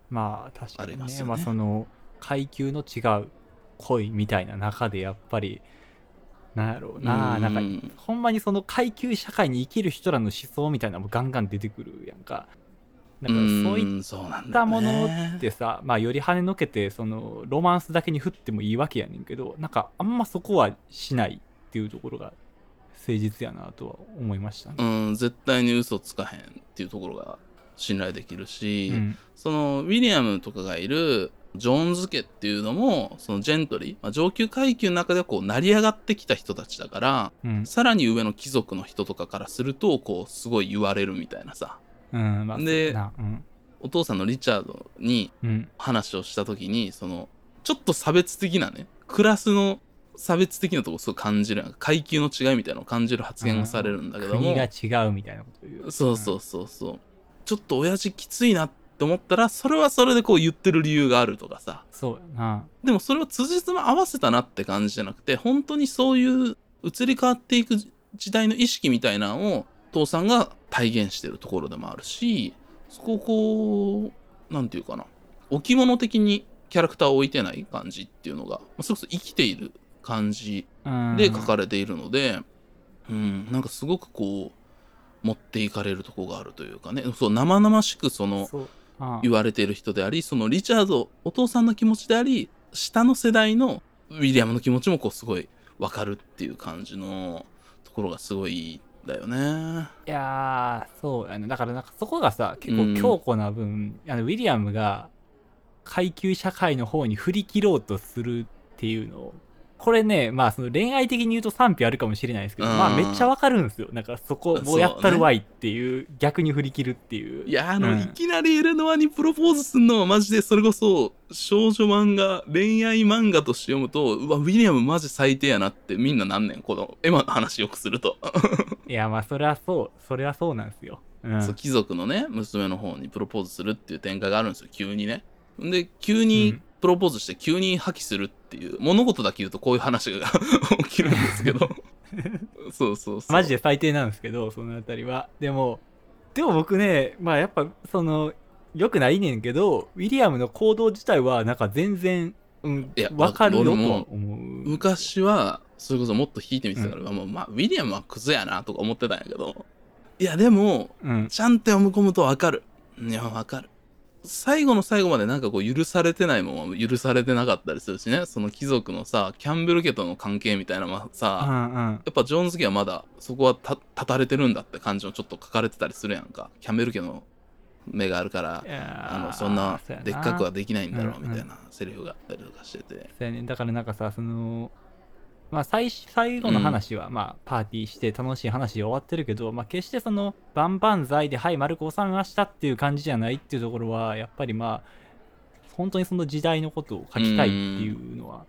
まあ確かにね。まあその階級の違う恋みたいな中でやっぱりなんやろうな。うん。なんかほんまにその階級社会に生きる人らの思想みたいなのもガンガン出てくるやんか。だからそういったものねってさ、まあより跳ねのけてそのロマンスだけに振ってもいいわけやねんけどなんかあんまそこはしないっていうところが誠実やなとは思いましたね。うん絶対に嘘つかへんっていうところが信頼できるし、うん。そのウィリアムとかがいるジョーンズ家っていうのもそのジェントリー、まあ、上級階級の中ではこう成り上がってきた人たちだからうん。さらに上の貴族の人とかからするとこうすごい言われるみたいなさ。うんまあでそうん。お父さんのリチャードにうん。話をした時にそのちょっと差別的なねクラスの差別的なとこすごい感じる階級の違いみたいなのを感じる発言がされるんだけども。国が違うみたいなこと言う。そうそうそうそう。ちょっと親父きついなって思ったらそれはそれでこう言ってる理由があるとかさ。そうやな。でもそれを辻褄合わせたなって感じじゃなくて本当にそういう移り変わっていく時代の意識みたいなのを父さんが体現してるところでもあるしそこをこうなんていうかな。置物的にキャラクターを置いてない感じっていうのがまあそれこそ生きている感じうん。で書かれているので、うん、なんかすごくこう持っていかれるとこがあるというかね。そう生々しくその言われている人でありそのリチャードお父さんの気持ちであり下の世代のウィリアムの気持ちもこうすごい分かるっていう感じのところがすごいだよね。いやーそうやね。だからなんかそこがさ結うん。構強固な分、あのウィリアムが階級社会の方に振り切ろうとするっていうのをこれねまあその恋愛的に言うと賛否あるかもしれないですけど、うん。まあめっちゃわかるんですよ。なんかそこもうやったるわいっていう逆に振り切るっていう。いやあの、うん。いきなりエレノアにプロポーズするのはマジでそれこそ少女漫画恋愛漫画として読むとうわウィリアムマジ最低やなってみんななんねん。この エマの話よくすると。いやまあそれはそうそれはそうなんですよ、うん、そう貴族のね娘の方にプロポーズするっていう展開があるんですよ。急にねで急にうん。プロポーズして急に破棄するっていう物事だけ言うとこういう話が 起きるんですけど。そうそうそう。マジで最低なんですけどそのあたりは。でもでも僕ねまあやっぱそのよくないねんけどウィリアムの行動自体はなんか全然、うんいや、わかるよと思う。昔はそれこそもっと引いてみてたから、もうまあウィリアムはクズやなとか思ってたんやけど。いやでもうん。ちゃんと読み込むとわかる。いやわかる最後の最後までなんかこう許されてないもんは許されてなかったりするしね。その貴族のさキャンベル家との関係みたいなのはうさ、んうん。やっぱジョーンズ家はまだそこはた立たれてるんだって感じのちょっと書かれてたりするやんか。キャンベル家の目があるからあのそんなでっかくはできないんだろうみたいなセリフがあったりとかしてて、だからなんかさそのまあ最最後の話は、まあパーティーして楽しい話で終わってるけど、まあ決してその万々歳ではい丸く収めましたっていう感じじゃないっていうところはやっぱりまあ本当にその時代のことを書きたいっていうのは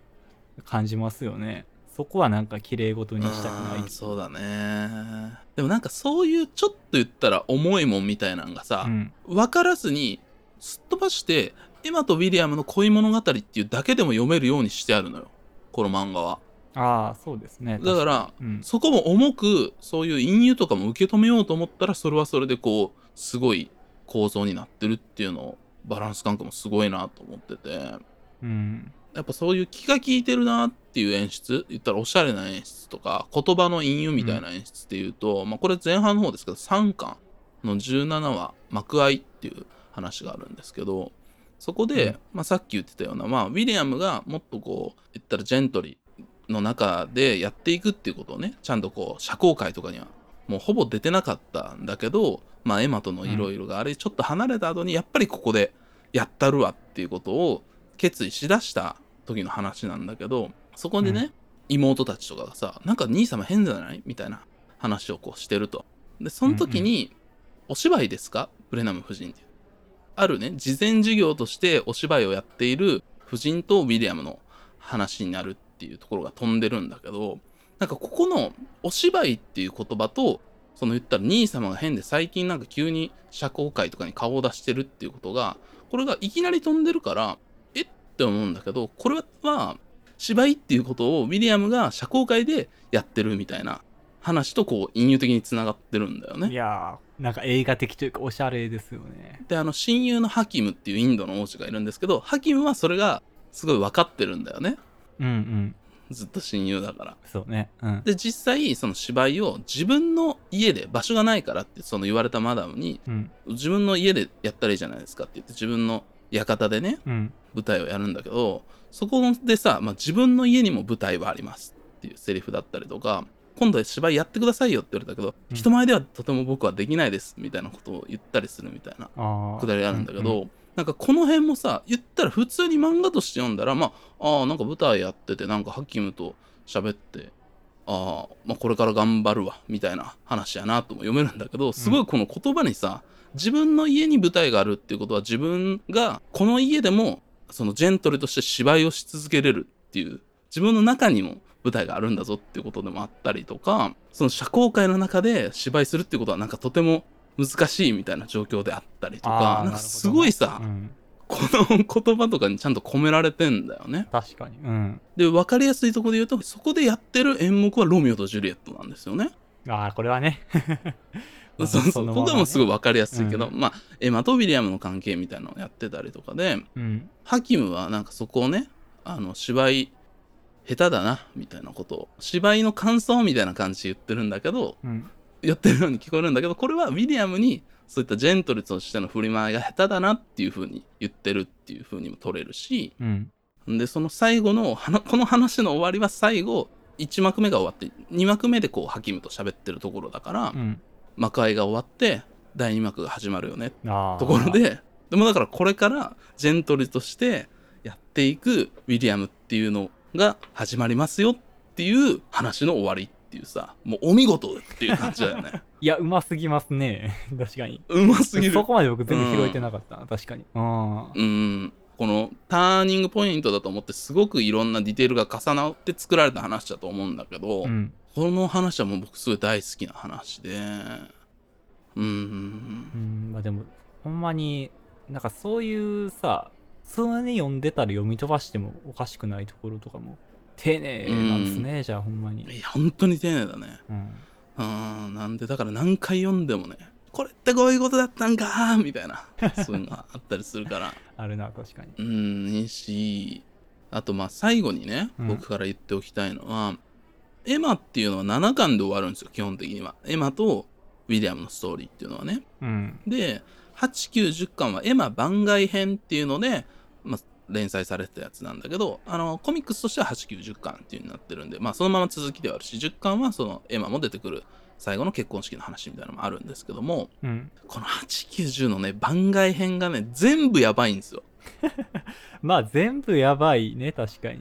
感じますよね。そこはなんか綺麗事にしたくないう。んそうだね。でもなんかそういうちょっと言ったら重いもんみたいなんがさ、うん。分からずにすっ飛ばしてエマとウィリアムの恋物語っていうだけでも読めるようにしてあるのよ。この漫画はああそうですね。だからうん。そこも重くそういう隠喩とかも受け止めようと思ったらそれはそれでこうすごい構造になってるっていうのをバランス感覚もすごいなと思ってて。うん。やっぱそういう気が利いてるなっていう演出言ったらおしゃれな演出とか言葉の隠喩みたいな演出っていうと、まあこれ前半の方ですけど3巻の17話「幕愛」っていう話があるんですけどそこで、うん。まあ、さっき言ってたような、まあ、ウィリアムがもっとこう言ったらジェントリーの中でやっていくっていうことをねちゃんとこう社交界とかにはもうほぼ出てなかったんだけど、まあ、エマとのいろいろがあれちょっと離れた後にやっぱりここでやったるわっていうことを決意しだした時の話なんだけどそこでね、うん。妹たちとかがさなんか兄様変じゃないみたいな話をこうしてると。でその時に、お芝居ですか？ブレナム夫人ってあるね事前授業としてお芝居をやっている夫人とウィリアムの話になるっていうところが飛んでるんだけどなんかここのお芝居っていう言葉とその言ったら兄様が変で最近なんか急に社交界とかに顔を出してるっていうことがこれがいきなり飛んでるからえって思うんだけどこれは芝居っていうことをウィリアムが社交界でやってるみたいな話とこう隠喩的につながってるんだよねい。やーなんか映画的というかおしゃれですよねであの親友のハキムっていうインドの王子がいるんですけどハキムはそれがすごい分かってるんだよねうんうん。ずっと親友だから。そうね。うん。で実際その芝居を自分の家で場所がないからってその言われたマダムにうん。自分の家でやったらいいじゃないですかって言って自分の館でねうん。舞台をやるんだけどそこでさ、まあ、自分の家にも舞台はありますっていうセリフだったりとか今度は芝居やってくださいよって言われたけど、うん。人前ではとても僕はできないですみたいなことを言ったりするみたいなくだりあるんだけど、うんうんなんかこの辺もさ言ったら普通に漫画として読んだらまああーなんか舞台やっててなんかハキムと喋ってあー、まあこれから頑張るわみたいな話やなとも読めるんだけどすごいこの言葉にさ、自分の家に舞台があるっていうことは自分がこの家でもそのジェントルとして芝居をし続けれるっていう自分の中にも舞台があるんだぞっていうことでもあったりとか、その社交界の中で芝居するっていうことはなんかとても難しいみたいな状況であったりとか、なんかすごいさ、うん、この言葉とかにちゃんと込められてんだよね。確かに。うん。で、分かりやすいところで言うと、そこでやってる演目はロミオとジュリエットなんですよね。ああ、これはね。まあそうそう。のままねここがもうすごい分かりやすいけど、うんまあ、エマとウィリアムの関係みたいなのをやってたりとかで、うん。ハキムはなんかそこをね、あの、芝居、下手だな、みたいなことを、芝居の感想みたいな感じで言ってるんだけど、うん。言ってるように聞こえるんだけど、これはウィリアムに、そういったジェントルとしての振り回りが下手だなっていう風に言ってるっていう風にも取れるし、うん。で、その最後の、この話の終わりは最後、1幕目が終わって、2幕目でこう、ハキムと喋ってるところだから、うん。幕開が終わって、第2幕が始まるよね。ところ。で、でもだからこれからジェントルとしてやっていくウィリアムっていうのが始まりますよっていう話の終わりっていうさ、もうお見事っていう感じだよね。いや、うますぎますね。確かに。うますぎるそ。こまで僕全部拾えてなかったな、確かに。うん。うん。このターニングポイントだと思ってすごくいろんなディテールが重なって作られた話だと思うんだけど、うん。この話はもう僕すごい大好きな話で、うん、うん、まあでも、ほんまに、なんかそういうさ、普通に読んでたら読み飛ばしてもおかしくないところとかも、丁寧なんですね、じゃあほんまに。いや、本当に丁寧だね。うん。うん、なんでだから何回読んでもね、これってこういうことだったんかーみたいな、そういうのがあったりするから、あるな、確かに。うん、いいし、あとまあ最後にね、うん僕から言っておきたいのは、エマっていうのは7巻で終わるんですよ、基本的には。エマとウィリアムのストーリーっていうのはね。うん。で、8、9、10巻はエマ番外編っていうので、まあ、連載されてたやつなんだけど、あの、コミックスとしては8、9、10巻っていう風になってるんで、まあ、そのまま続きではあるし、10巻はそのエマも出てくる最後の結婚式の話みたいなのもあるんですけども、うん。この8、9、10のね、番外編がね、全部やばいんですよ。まあ全部やばいね、確かに。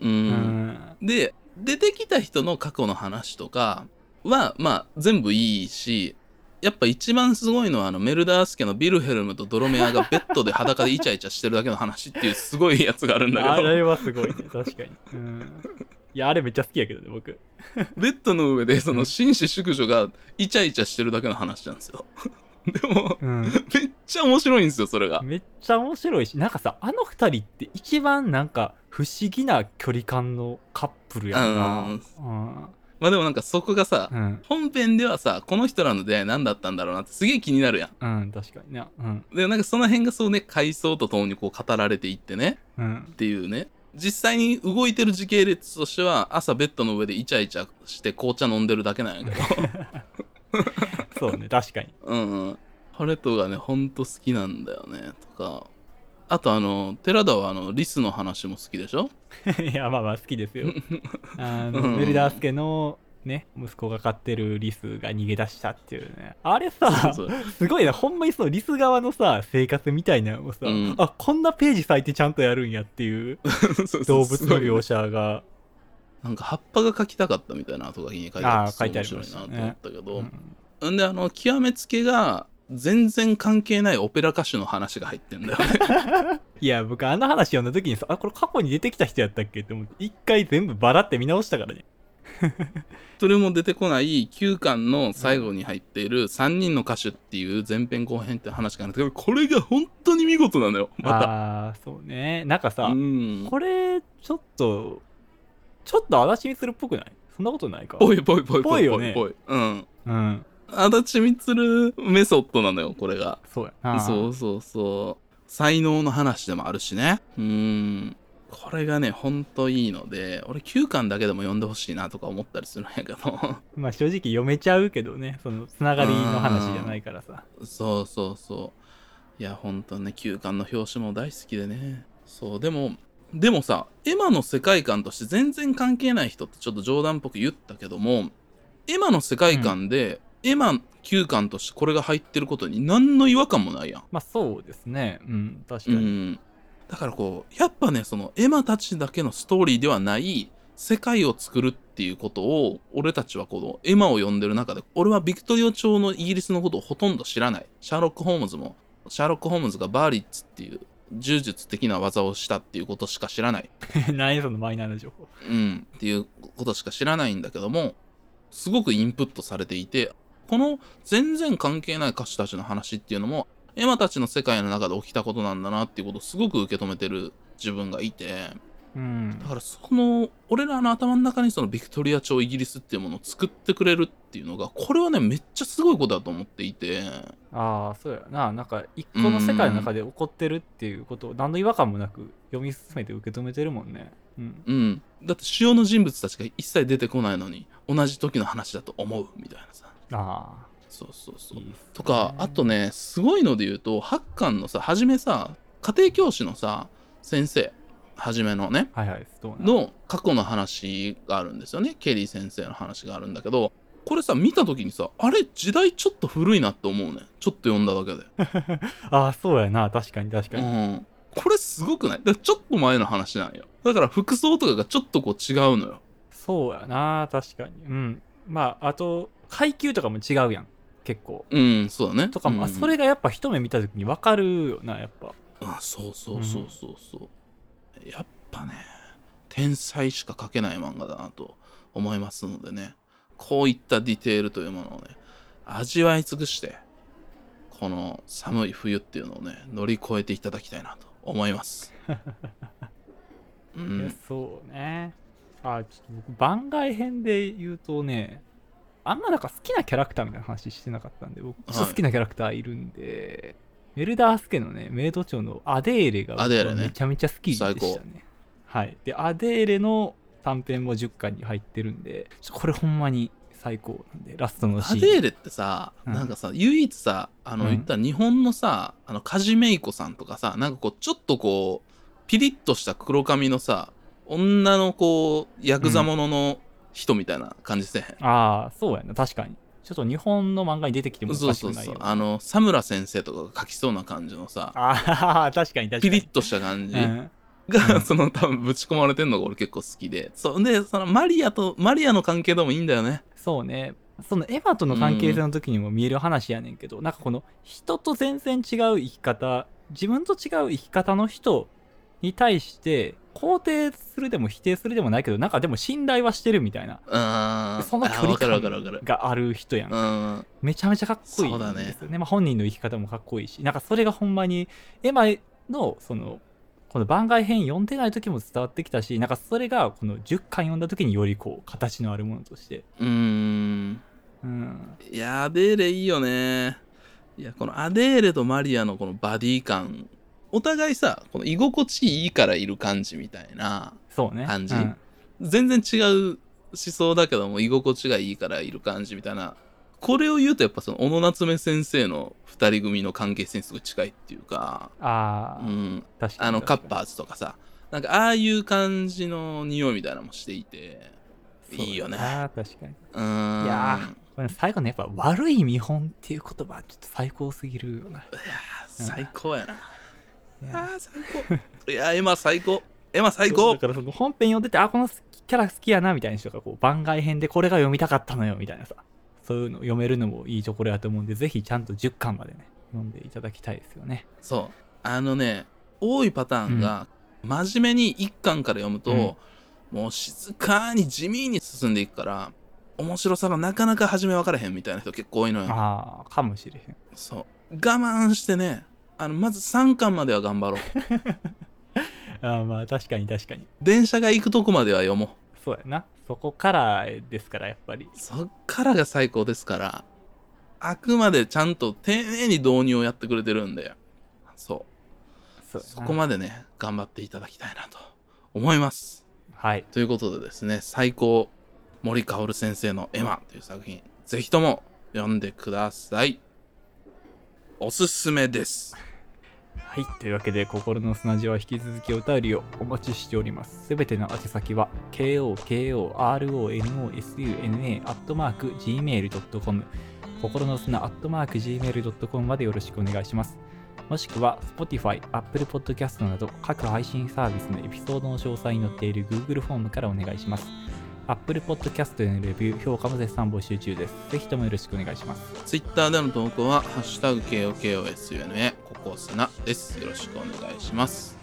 う。うんん。で、出てきた人の過去の話とかは、まあ、全部いいし、やっぱ一番すごいのは、あの、メルダース家のビルヘルムとドロメアがベッドで裸でイチャイチャしてるだけの話っていうすごいやつがあるんだあけど、れはすごいね、確かに。うん。いや、あれめっちゃ好きやけどね、僕。ベッドの上でその紳士淑女がイチャイチャしてるだけの話なんですよ。でも、うん。めっちゃ面白いんですよ、それが。めっちゃ面白いし、なんかさ、あの二人って一番なんか不思議な距離感のカップルやんな。うんうん。まあでもなんかそこがさ、うん。本編ではさ、この人らの出会い何だったんだろうなってすげえ気になるやん。うん、確かにね。うん。で、なんかその辺がそうね、回想とともにこう語られていってね、うんっ。ていうね。実際に動いてる時系列としては、朝ベッドの上でイチャイチャして紅茶飲んでるだけなんやけど。そうね、確かに。うんうん。ハレトがね、ほんと好きなんだよね、とか。あとあの、寺田はあの、リスの話も好きでしょ？いや、まあまあ好きですよ。あの、うん。ベルダース家の、ね、息子が飼ってるリスが逃げ出したっていうね。あれさ、すごいな、ほんまにそのリス側のさ、生活みたいなのをさ、うん。あ、こんなページ割いてちゃんとやるんやっていう 動物の描写が。なんか葉っぱが描きたかったみたいな後書きに書いてあーあ書いてあり面白いましたね。なと思ったけど、うんん。であの極めつけが全然関係ないオペラ歌手の話が入ってんだよね いや、僕あの話読んだ時にさ、あ、これ過去に出てきた人やったっけ？って思って、一回全部バラって見直したからね。それも出てこない9巻の最後に入っている3人の歌手っていう前編後編って話があるんだけどこれが本当に見事なのよまたああー、そうね。なんかさ、うんこれ、ちょっと、ちょっと足立みつるっぽくない？そんなことないか？ぽいぽいぽいぽいぽいよねぽいうんうん。足立みつるメソッドなのよこれが。そうやな。そうそうそう。才能の話でもあるしね。うん。これがねほんといいので俺9巻だけでも読んでほしいなとか思ったりするんやけど。まあ正直読めちゃうけどね、そのつながりの話じゃないからさ。そうそうそう。いやほんとね9巻の表紙も大好きでね。そうでもでもさエマの世界観として全然関係ない人ってちょっと冗談っぽく言ったけどもエマの世界観で、エマ9巻としてこれが入ってることに何の違和感もないやんまあそうですね。うん、確かうに。ん、だからこうやっぱねそのエマたちだけのストーリーではない世界を作るっていうことを俺たちはこのエマを読んでる中で俺はビクトリオ朝のイギリスのことをほとんど知らないシャーロック・ホームズもシャーロック・ホームズがバーリッツっていう柔術的な技をしたっていうことしか知らない。何そのマイナーな情報うん、っていうことしか知らないんだけども、すごくインプットされていて、この全然関係ない歌手たちの話っていうのも、エマたちの世界の中で起きたことなんだなっていうことをすごく受け止めてる自分がいて、うん。だからその、俺らの頭の中にそのビクトリア朝イギリスっていうものを作ってくれるっていうのが、これはね、めっちゃすごいことだと思っていて、ああそうやな。なんか一個の世界の中で起こってるっていうことを何の違和感もなく読み進めて受け止めてるもんね。うん。うん。だって主要の人物たちが一切出てこないのに、同じ時の話だと思うみたいなさ。あそうそうそう。あいいねとか、あとね、すごいので言うと、八巻のさ、はじめさ、家庭教師のさ、先生、はじめのね、はいはいの過去の話があるんですよね。ケリー先生の話があるんだけど、これさ、見た時にさ、あれ、時代ちょっと古いなって思うね。ちょっと読んだだけで。ああそうやな確かに確かうに、ん。これすごくない？だからちょっと前の話なんよ。だから服装とかがちょっとこう違うのよ。そうやな確かにうんまああと階級とかも違うやん。結構。うん、そうだね。とかも、あうん。それがやっぱ一目見た時に分かるよなやっぱ。あそうそうそうそう。そう、やっぱね天才しか描けない漫画だなと思いますのでね。こういったディテールというものをね味わい尽くしてこの寒い冬っていうのをね乗り越えていただきたいなと思います。うん。そうね。あちょっと僕番外編で言うとねあんまなんか好きなキャラクターみたいな話してなかったんで僕好きなキャラクターいるんで、メルダースケのねメイド長のアデーレがめちゃめちゃ好きでした最高。ねはい。でアデーレの短編も10巻に入ってるんでこれほんまに最高なんでラストのシーン。アデーレってさ、うん。なんかさ唯一さあのうん。言ったら日本のさ、あの梶芽衣子さんとかさなんかこうちょっとこうピリッとした黒髪のさ女のこうヤクザものの人みたいな感じせえへん、ああそうやな。確かに。ちょっと日本の漫画に出てきてもおそうそうそうあの佐村先生とかが描きそうな感じのさああ確かに確かに。ピリッとした感じうん。が、うん。その多分ぶち込まれてんのが俺結構好きで。そうでそのマリアとマリアの関係でもいいんだよね。そうね。そのエヴァとの関係性の時にも見える話やねんけど、なんかこの人と全然違う生き方、自分と違う生き方の人に対して、肯定するでも否定するでもないけど、なんかでも信頼はしてるみたいな、その距離感がある人やん。うん。めちゃめちゃかっこいいそうんだねですよ。ね。まあ、本人の生き方もかっこいいし、なんかそれがほんまに、エヴァの、その、この番外編読んでない時も伝わってきたし、なんかそれがこの10巻読んだ時によりこう、形のあるものとして、うーん。うん、いやアデーレいいよね。いやこのアデーレとマリアのこのバディ感お互いさこの居心地いいからいる感じみたいなそうね。感じ。うん。全然違う思想だけども居心地がいいからいる感じみたいな。これを言うとやっぱその小野夏目先生の二人組の関係性にすごい近いっていうか、ああ、うん、確かに。あのカッーパーズとかさ。なんかああいう感じの匂いみたいなのもしていて。いいよね。ああ、確かに。うーんい。や最後ね、やっぱ悪い見本っていう言葉、ちょっと最高すぎるよな。いやー最高やな。いあやー最高。いやーエマ最高。エマ最高だ。からその本編読んでて、あ、このキャラ好きやなみたいな人がこう番外編でこれが読みたかったのよみたいなさ、そういうの読めるのもいいところやと思うんで、ぜひちゃんと10巻までね、読んでいただきたいですよね。そう。あのね、多いパターンが、真面目に1巻から読むと、もう静かに地味に進んでいくから、面白さがなかなか初め分からへんみたいな人結構多いのよ。ああ、かもしれへん。そう。我慢してね、あの、まず3巻までは頑張ろう。ああ、まあ確かに確かに。電車が行くとこまでは読もう。そうやな。そこからですから、やっぱり。そっからが最高ですから、あくまでちゃんと丁寧に導入をやってくれてるんで、そう。そこまでね、頑張っていただきたいなと思います。はい。ということでですね、最高森かおる先生のエマという作品、ぜひとも読んでください。おすすめです。はい。というわけで、心の砂地は引き続きお便りをお待ちしております。すべての宛先は、KOKORONOSUNA アットマーク Gmail.com 心の砂アットマーク .gmail.com までよろしくお願いします。もしくは、Spotify、Apple Podcast など各配信サービスのエピソードの詳細に載っている Google フォームからお願いします。Apple Podcast へのレビュー、評価も絶賛募集中です。ぜひともよろしくお願いします。Twitter での投稿は、ハッシュタグ KOKOSUNA、コスナです。よろしくお願いします。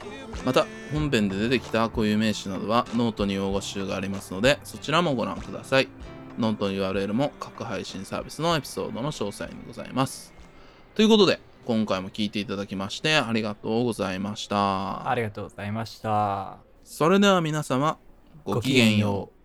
また、本編で出てきた固有名詞などはノートに用語集がありますので、そちらもご覧ください。ノートの URL も各配信サービスのエピソードの詳細にございます。ということで、今回も聞いていただきましてありがとうございました。ありがとうございました。それでは皆様、ごきげんよう。